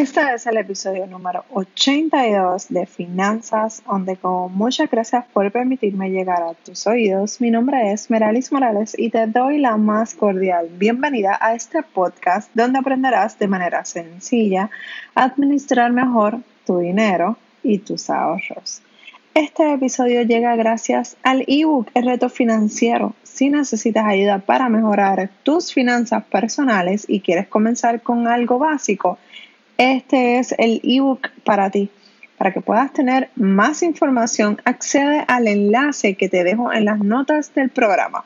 Este es el episodio número 82 de Finanzas, donde con muchas gracias por permitirme llegar a tus oídos. Mi nombre es Meralis Morales y te doy la más cordial bienvenida a este podcast donde aprenderás de manera sencilla a administrar mejor tu dinero y tus ahorros. Este episodio llega gracias al ebook El reto financiero. Si necesitas ayuda para mejorar tus finanzas personales y quieres comenzar con algo básico, este es el ebook para ti. Para que puedas tener más información, accede al enlace que te dejo en las notas del programa.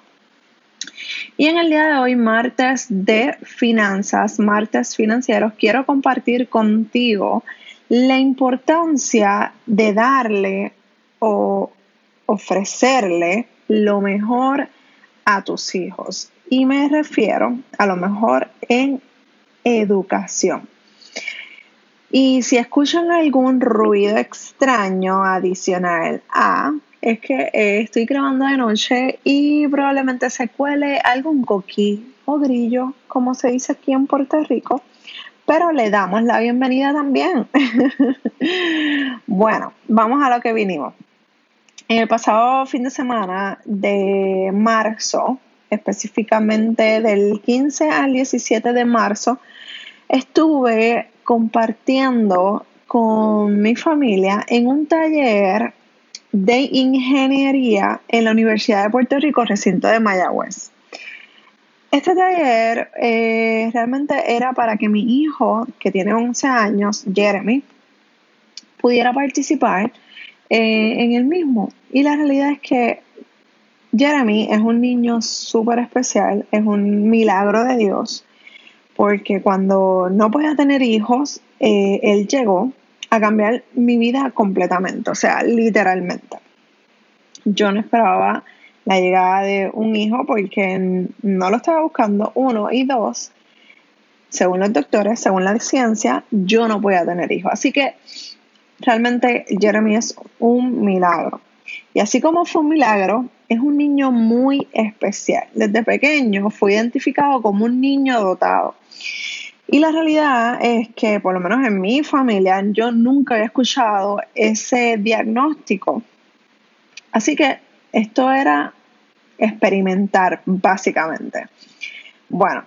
Y en el día de hoy, martes de finanzas, martes financieros, quiero compartir contigo la importancia de darle o ofrecerle lo mejor a tus hijos. Y me refiero a lo mejor en educación. Y si escuchan algún ruido extraño adicional a, es que eh, estoy grabando de noche y probablemente se cuele algún coquí o grillo, como se dice aquí en Puerto Rico, pero le damos la bienvenida también. bueno, vamos a lo que vinimos. En el pasado fin de semana de marzo, específicamente del 15 al 17 de marzo, estuve compartiendo con mi familia en un taller de ingeniería en la Universidad de Puerto Rico, recinto de Mayagüez. Este taller eh, realmente era para que mi hijo, que tiene 11 años, Jeremy, pudiera participar eh, en el mismo. Y la realidad es que Jeremy es un niño súper especial, es un milagro de Dios porque cuando no podía tener hijos, eh, él llegó a cambiar mi vida completamente, o sea, literalmente. Yo no esperaba la llegada de un hijo porque no lo estaba buscando, uno, y dos, según los doctores, según la ciencia, yo no podía tener hijos. Así que realmente Jeremy es un milagro. Y así como fue un milagro, es un niño muy especial. Desde pequeño fue identificado como un niño dotado. Y la realidad es que, por lo menos en mi familia, yo nunca había escuchado ese diagnóstico. Así que esto era experimentar, básicamente. Bueno,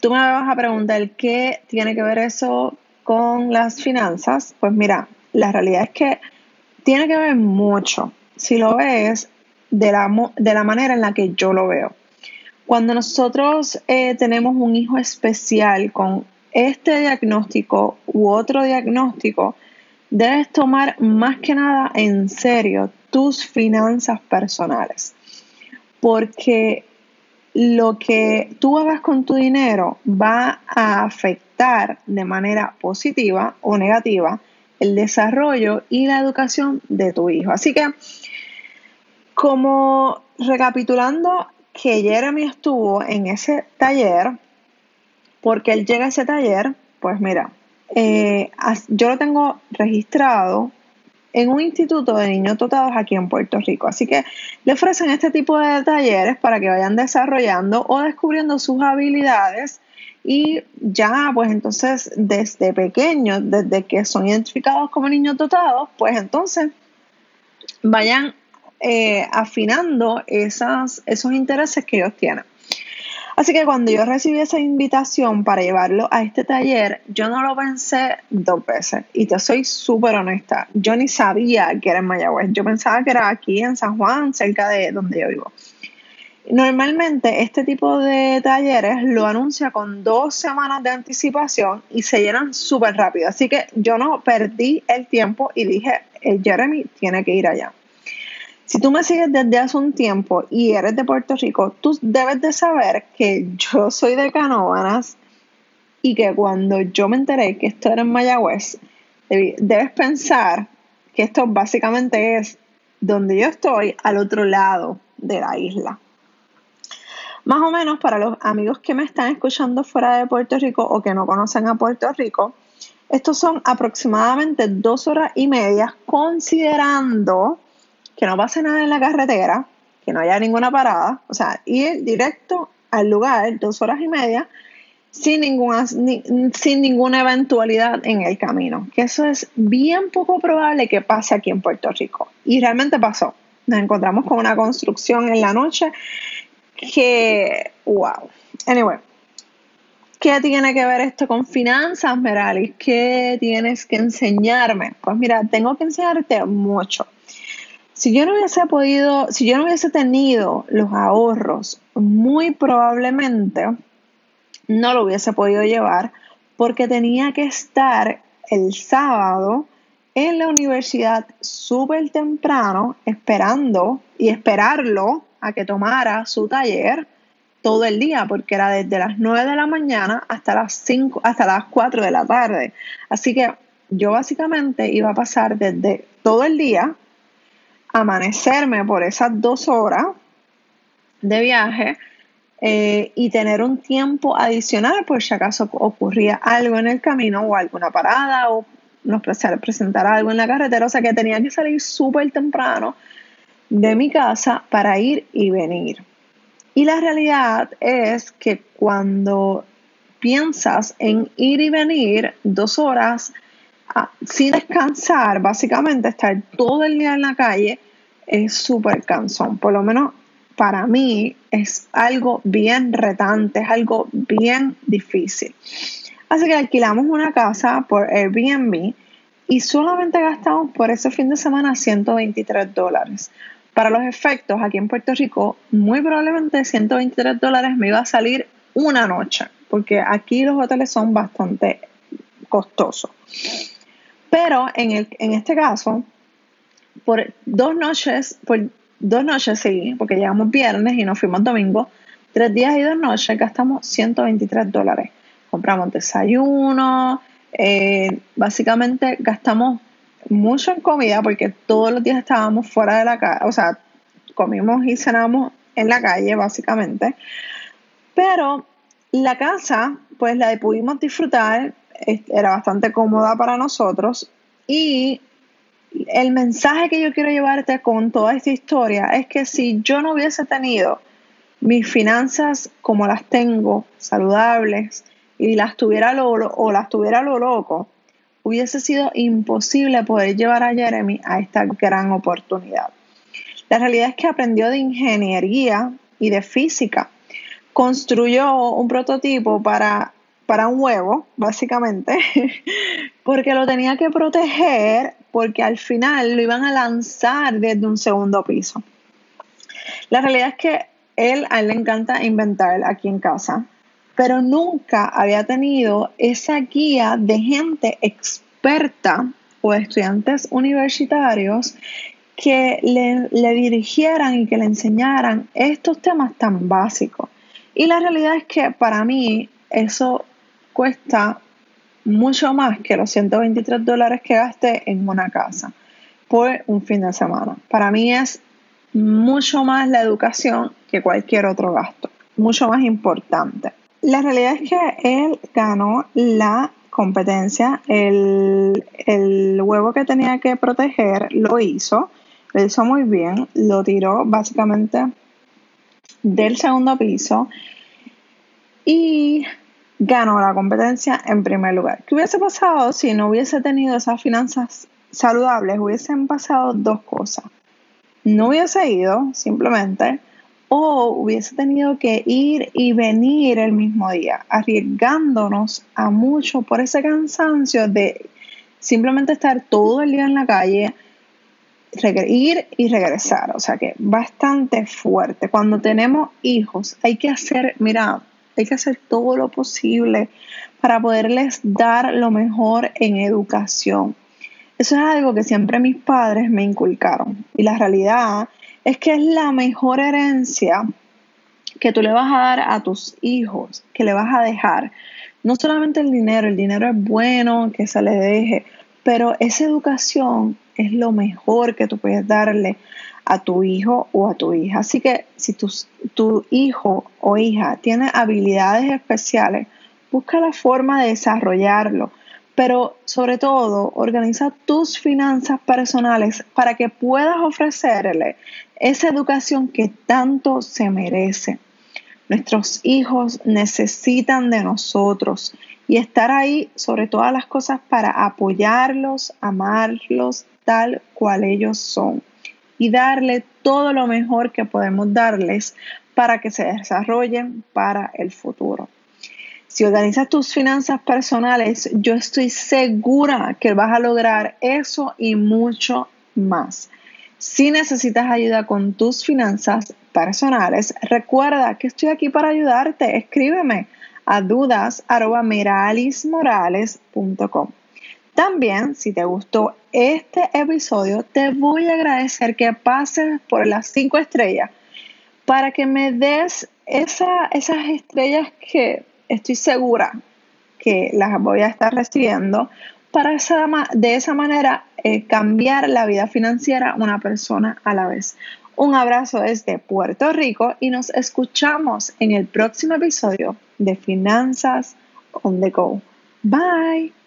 tú me vas a preguntar qué tiene que ver eso con las finanzas. Pues mira, la realidad es que tiene que ver mucho. Si lo ves de la, de la manera en la que yo lo veo. Cuando nosotros eh, tenemos un hijo especial con este diagnóstico u otro diagnóstico, debes tomar más que nada en serio tus finanzas personales. Porque lo que tú hagas con tu dinero va a afectar de manera positiva o negativa el desarrollo y la educación de tu hijo. Así que, como recapitulando que Jeremy estuvo en ese taller, porque él llega a ese taller, pues mira, eh, yo lo tengo registrado en un instituto de niños dotados aquí en Puerto Rico. Así que le ofrecen este tipo de talleres para que vayan desarrollando o descubriendo sus habilidades y ya, pues entonces desde pequeños, desde que son identificados como niños dotados, pues entonces vayan eh, afinando esas, esos intereses que ellos tienen. Así que cuando yo recibí esa invitación para llevarlo a este taller, yo no lo pensé dos veces. Y te soy súper honesta. Yo ni sabía que era en Mayagüez. Yo pensaba que era aquí en San Juan, cerca de donde yo vivo. Normalmente este tipo de talleres lo anuncia con dos semanas de anticipación y se llenan súper rápido. Así que yo no perdí el tiempo y dije, eh, Jeremy tiene que ir allá. Si tú me sigues desde hace un tiempo y eres de Puerto Rico, tú debes de saber que yo soy de Canóvanas y que cuando yo me enteré que esto era en Mayagüez, debes pensar que esto básicamente es donde yo estoy al otro lado de la isla. Más o menos para los amigos que me están escuchando fuera de Puerto Rico o que no conocen a Puerto Rico, estos son aproximadamente dos horas y media considerando que no pase nada en la carretera, que no haya ninguna parada, o sea, ir directo al lugar, dos horas y media, sin ninguna, sin ninguna eventualidad en el camino. Que eso es bien poco probable que pase aquí en Puerto Rico. Y realmente pasó. Nos encontramos con una construcción en la noche que, wow. Anyway, ¿qué tiene que ver esto con finanzas, Meralis? ¿Qué tienes que enseñarme? Pues mira, tengo que enseñarte mucho. Si yo no hubiese podido, si yo no hubiese tenido los ahorros, muy probablemente no lo hubiese podido llevar porque tenía que estar el sábado en la universidad súper temprano esperando y esperarlo a que tomara su taller todo el día porque era desde las 9 de la mañana hasta las 5 hasta las 4 de la tarde. Así que yo básicamente iba a pasar desde todo el día amanecerme por esas dos horas de viaje eh, y tener un tiempo adicional por si acaso ocurría algo en el camino o alguna parada o nos presentara algo en la carretera. O sea que tenía que salir súper temprano de mi casa para ir y venir. Y la realidad es que cuando piensas en ir y venir dos horas sin descansar, básicamente estar todo el día en la calle, es súper cansón. Por lo menos para mí es algo bien retante, es algo bien difícil. Así que alquilamos una casa por Airbnb y solamente gastamos por ese fin de semana 123 dólares. Para los efectos, aquí en Puerto Rico, muy probablemente 123 dólares me iba a salir una noche, porque aquí los hoteles son bastante costosos. Pero en, el, en este caso, por dos noches, por dos noches, sí, porque llegamos viernes y nos fuimos domingo, tres días y dos noches gastamos 123 dólares. Compramos desayuno, eh, básicamente gastamos mucho en comida porque todos los días estábamos fuera de la casa, o sea, comimos y cenamos en la calle básicamente. Pero la casa, pues la pudimos disfrutar, era bastante cómoda para nosotros y el mensaje que yo quiero llevarte con toda esta historia es que si yo no hubiese tenido mis finanzas como las tengo, saludables, y las tuviera lo, o las tuviera lo loco, hubiese sido imposible poder llevar a Jeremy a esta gran oportunidad. La realidad es que aprendió de ingeniería y de física. Construyó un prototipo para para un huevo, básicamente, porque lo tenía que proteger porque al final lo iban a lanzar desde un segundo piso. La realidad es que él, a él le encanta inventar aquí en casa, pero nunca había tenido esa guía de gente experta o estudiantes universitarios que le, le dirigieran y que le enseñaran estos temas tan básicos. Y la realidad es que para mí eso cuesta mucho más que los 123 dólares que gasté en una casa por un fin de semana. Para mí es mucho más la educación que cualquier otro gasto, mucho más importante. La realidad es que él ganó la competencia, el, el huevo que tenía que proteger lo hizo, lo hizo muy bien, lo tiró básicamente del segundo piso y ganó la competencia en primer lugar. ¿Qué hubiese pasado si no hubiese tenido esas finanzas saludables? Hubiesen pasado dos cosas. No hubiese ido simplemente o hubiese tenido que ir y venir el mismo día, arriesgándonos a mucho por ese cansancio de simplemente estar todo el día en la calle, ir y regresar. O sea que bastante fuerte. Cuando tenemos hijos hay que hacer, mira, hay que hacer todo lo posible para poderles dar lo mejor en educación. Eso es algo que siempre mis padres me inculcaron. Y la realidad es que es la mejor herencia que tú le vas a dar a tus hijos, que le vas a dejar. No solamente el dinero, el dinero es bueno que se le deje, pero esa educación es lo mejor que tú puedes darle a tu hijo o a tu hija. Así que si tu, tu hijo o hija tiene habilidades especiales, busca la forma de desarrollarlo, pero sobre todo organiza tus finanzas personales para que puedas ofrecerle esa educación que tanto se merece. Nuestros hijos necesitan de nosotros y estar ahí sobre todas las cosas para apoyarlos, amarlos tal cual ellos son y darle todo lo mejor que podemos darles para que se desarrollen para el futuro. Si organizas tus finanzas personales, yo estoy segura que vas a lograr eso y mucho más. Si necesitas ayuda con tus finanzas personales, recuerda que estoy aquí para ayudarte. Escríbeme a dudas.meralismorales.com. También, si te gustó este episodio, te voy a agradecer que pases por las cinco estrellas para que me des esas estrellas que estoy segura que las voy a estar recibiendo para de esa manera eh, cambiar la vida financiera una persona a la vez. Un abrazo desde Puerto Rico y nos escuchamos en el próximo episodio de Finanzas on the Go. Bye.